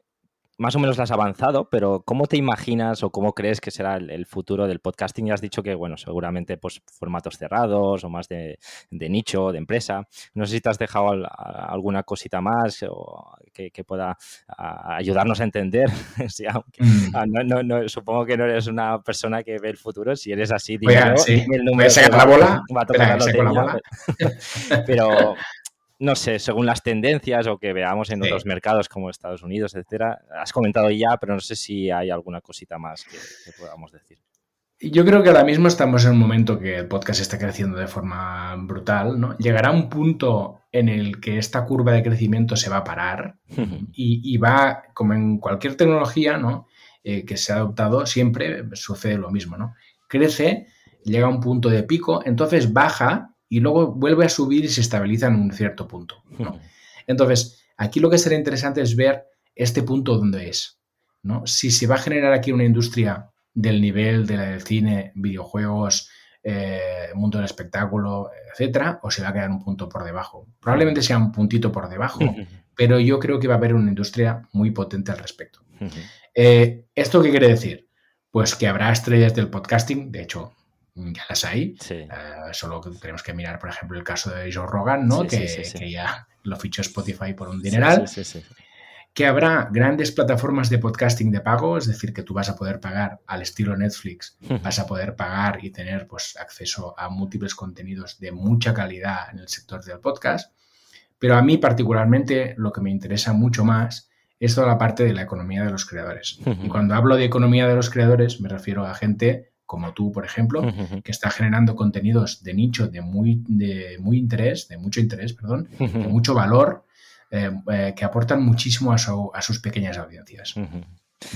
más o menos las has avanzado, pero ¿cómo te imaginas o cómo crees que será el, futuro del podcasting? Ya has dicho que, bueno, seguramente pues formatos cerrados o más de, nicho, de empresa. No sé si te has dejado alguna cosita más o que, pueda ayudarnos a entender. Mm. Ah, no, supongo que no eres una persona que ve el futuro. Si eres así, dime, el número. la bola. Va a tocar la bola. pero no sé, según las tendencias o que veamos en otros mercados como Estados Unidos, etcétera. Has comentado ya, pero no sé si hay alguna cosita más que, podamos decir. Yo creo que ahora mismo estamos en un momento que el podcast está creciendo de forma brutal, ¿no? Llegará un punto en el que esta curva de crecimiento se va a parar y, va, como en cualquier tecnología, ¿no? Eh, que se ha adoptado, siempre sucede lo mismo, ¿no? Crece, llega a un punto de pico, entonces baja y luego vuelve a subir y se estabiliza en un cierto punto. Entonces, aquí lo que será interesante es ver este punto donde es. ¿no? Si se va a generar aquí una industria del nivel de la del cine, videojuegos, eh, mundo del espectáculo, etcétera, o se va a quedar un punto por debajo. Probablemente sea un puntito por debajo, pero yo creo que va a haber una industria muy potente al respecto. Eh, ¿Esto qué quiere decir? Pues que habrá estrellas del podcasting, de hecho, ya las hay. Eh, solo tenemos que mirar, por ejemplo, el caso de Joe Rogan, ¿no? que, ya lo fichó Spotify por un dineral. Que habrá grandes plataformas de podcasting de pago, es decir, que tú vas a poder pagar al estilo Netflix, vas a poder pagar y tener pues, acceso a múltiples contenidos de mucha calidad en el sector del podcast. Pero a mí particularmente lo que me interesa mucho más es toda la parte de la economía de los creadores. Y cuando hablo de economía de los creadores me refiero a gente como tú, por ejemplo, que está generando contenidos de nicho de muy, de muy interés, de mucho interés, perdón, de mucho valor, eh, eh, que aportan muchísimo a, sus pequeñas audiencias.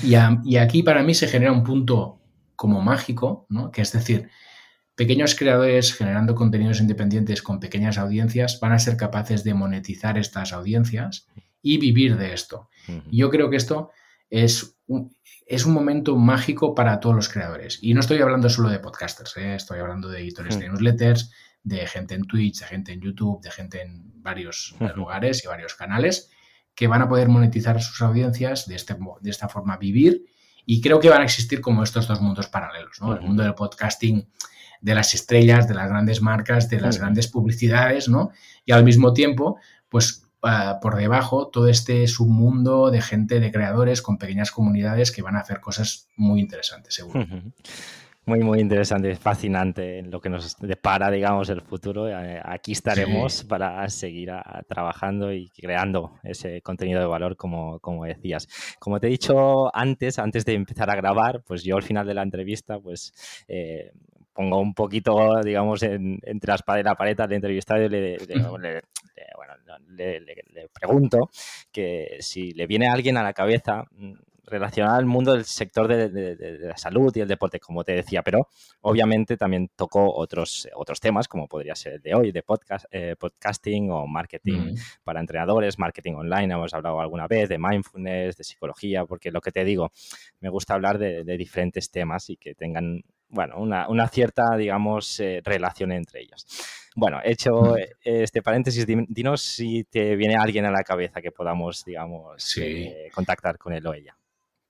y, aquí para mí se genera un punto como mágico, ¿no? que es decir, pequeños creadores generando contenidos independientes con pequeñas audiencias van a ser capaces de monetizar estas audiencias y vivir de esto. Yo creo que esto es un, es un momento mágico para todos los creadores. Y no estoy hablando solo de podcasters, ¿eh? estoy hablando de editores de hmm. newsletters, de gente en Twitch, de gente en YouTube, de gente en varios lugares y varios canales que van a poder monetizar sus audiencias de, este, de esta forma, vivir. Y creo que van a existir como estos dos mundos paralelos, ¿no? El mundo del podcasting de las estrellas, de las grandes marcas, de las grandes publicidades, ¿no? Y al mismo tiempo, pues por debajo todo este submundo de gente, de creadores con pequeñas comunidades que van a hacer cosas muy interesantes, seguro. Muy, muy interesante, fascinante lo que nos depara, digamos, el futuro. Eh, aquí estaremos para seguir trabajando y creando ese contenido de valor, como, como decías. Como te he dicho antes, antes de empezar a grabar, pues yo al final de la entrevista, pues eh, pongo un poquito, digamos, entre la espada y la pared al entrevistado y le, le, pregunto que si le viene a alguien a la cabeza mm, relacionado al mundo del sector de, la salud y el deporte, como te decía, pero obviamente también tocó otros, otros temas, como podría ser el de hoy, de podcast, eh, podcasting o marketing mm. para entrenadores, marketing online, hemos hablado alguna vez, de mindfulness, de psicología, porque lo que te digo, me gusta hablar de, diferentes temas y que tengan, bueno, una, una cierta, digamos, eh, relación entre ellos. Bueno, hecho este paréntesis, dinos si te viene alguien a la cabeza que podamos, digamos, eh, contactar con él o ella.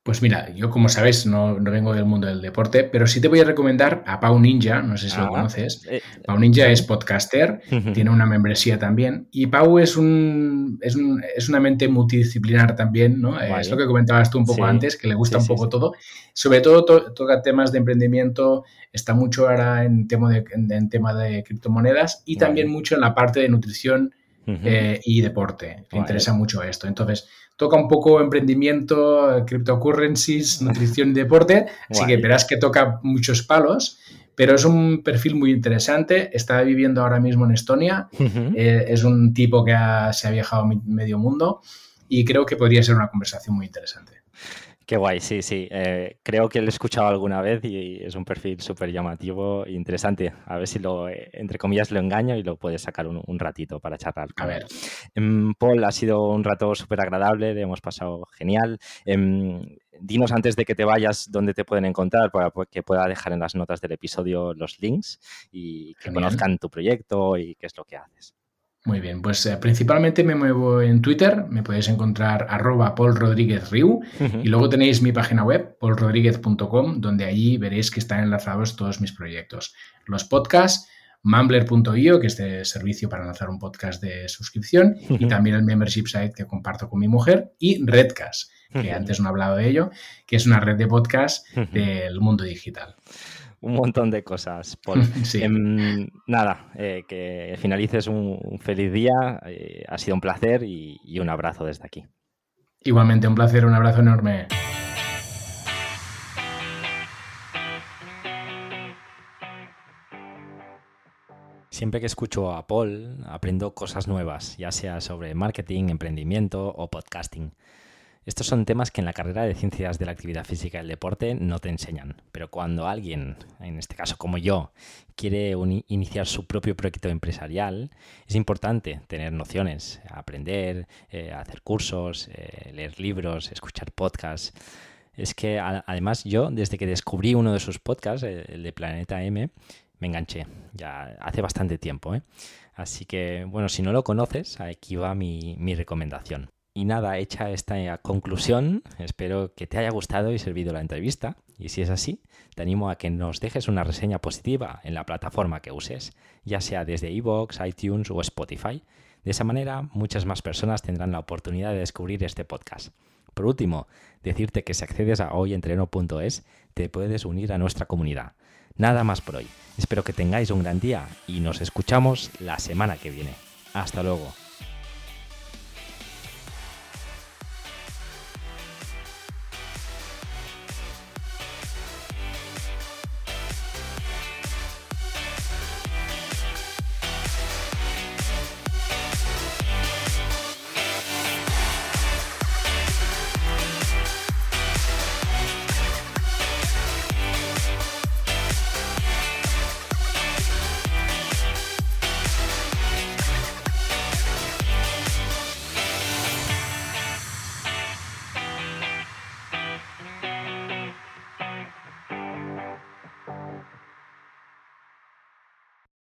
Pues mira, yo como sabes no, vengo del mundo del deporte, pero sí te voy a recomendar a Pau Ninja, no sé si lo ah, conoces. Eh, Pau Ninja es podcaster, tiene una membresía también y Pau es, un, es, un, es una mente multidisciplinar también, ¿no? Eh, es lo que comentabas tú un poco antes, que le gusta un poco todo. Sobre todo toca temas de emprendimiento, está mucho ahora en tema de, en, tema de criptomonedas y también mucho en la parte de nutrición eh, y deporte. Le interesa mucho esto. Entonces, toca un poco emprendimiento, cryptocurrencies, nutrición y deporte. Así que verás que toca muchos palos. Pero es un perfil muy interesante. Está viviendo ahora mismo en Estonia. Eh, es un tipo que se ha viajado medio mundo y creo que podría ser una conversación muy interesante. Qué guay, sí, sí. Eh, creo que lo he escuchado alguna vez y es un perfil súper llamativo e interesante. A ver si lo, eh, entre comillas, lo engaño y lo puedes sacar un, ratito para charlar. A ver. Em, Paul, ha sido un rato súper agradable, le hemos pasado genial. Em, dinos antes de que te vayas dónde te pueden encontrar para que pueda dejar en las notas del episodio los links y que conozcan tu proyecto y qué es lo que haces. Muy bien, pues eh, principalmente me muevo en Twitter, me podéis encontrar arroba Paul Rodríguez Riu y luego tenéis mi página web, paulrodríguez.com, donde allí veréis que están enlazados todos mis proyectos. Los podcasts, mumbler.io, que es de servicio para lanzar un podcast de suscripción, y también el membership site que comparto con mi mujer, y Redcast, que antes no he hablado de ello, que es una red de podcast del mundo digital un montón de cosas, Paul. Em, nada, eh, que finalices un, feliz día, eh, ha sido un placer y, y un abrazo desde aquí. Igualmente, un placer, un abrazo enorme. Siempre que escucho a Paul, aprendo cosas nuevas, ya sea sobre marketing, emprendimiento o podcasting. Estos son temas que en la carrera de ciencias de la actividad física y el deporte no te enseñan, pero cuando alguien, en este caso como yo, quiere iniciar su propio proyecto empresarial, es importante tener nociones, aprender, eh, hacer cursos, eh, leer libros, escuchar podcasts. Es que además yo, desde que descubrí uno de sus podcasts, el de Planeta M, me enganché, ya hace bastante tiempo. ¿eh? Así que, bueno, si no lo conoces, aquí va mi recomendación. Y nada, hecha esta conclusión, espero que te haya gustado y servido la entrevista. Y si es así, te animo a que nos dejes una reseña positiva en la plataforma que uses, ya sea desde iVoox, iTunes o Spotify. De esa manera, muchas más personas tendrán la oportunidad de descubrir este podcast. Por último, decirte que si accedes a hoyentreno.es, te puedes unir a nuestra comunidad. Nada más por hoy. Espero que tengáis un gran día y nos escuchamos la semana que viene. Hasta luego.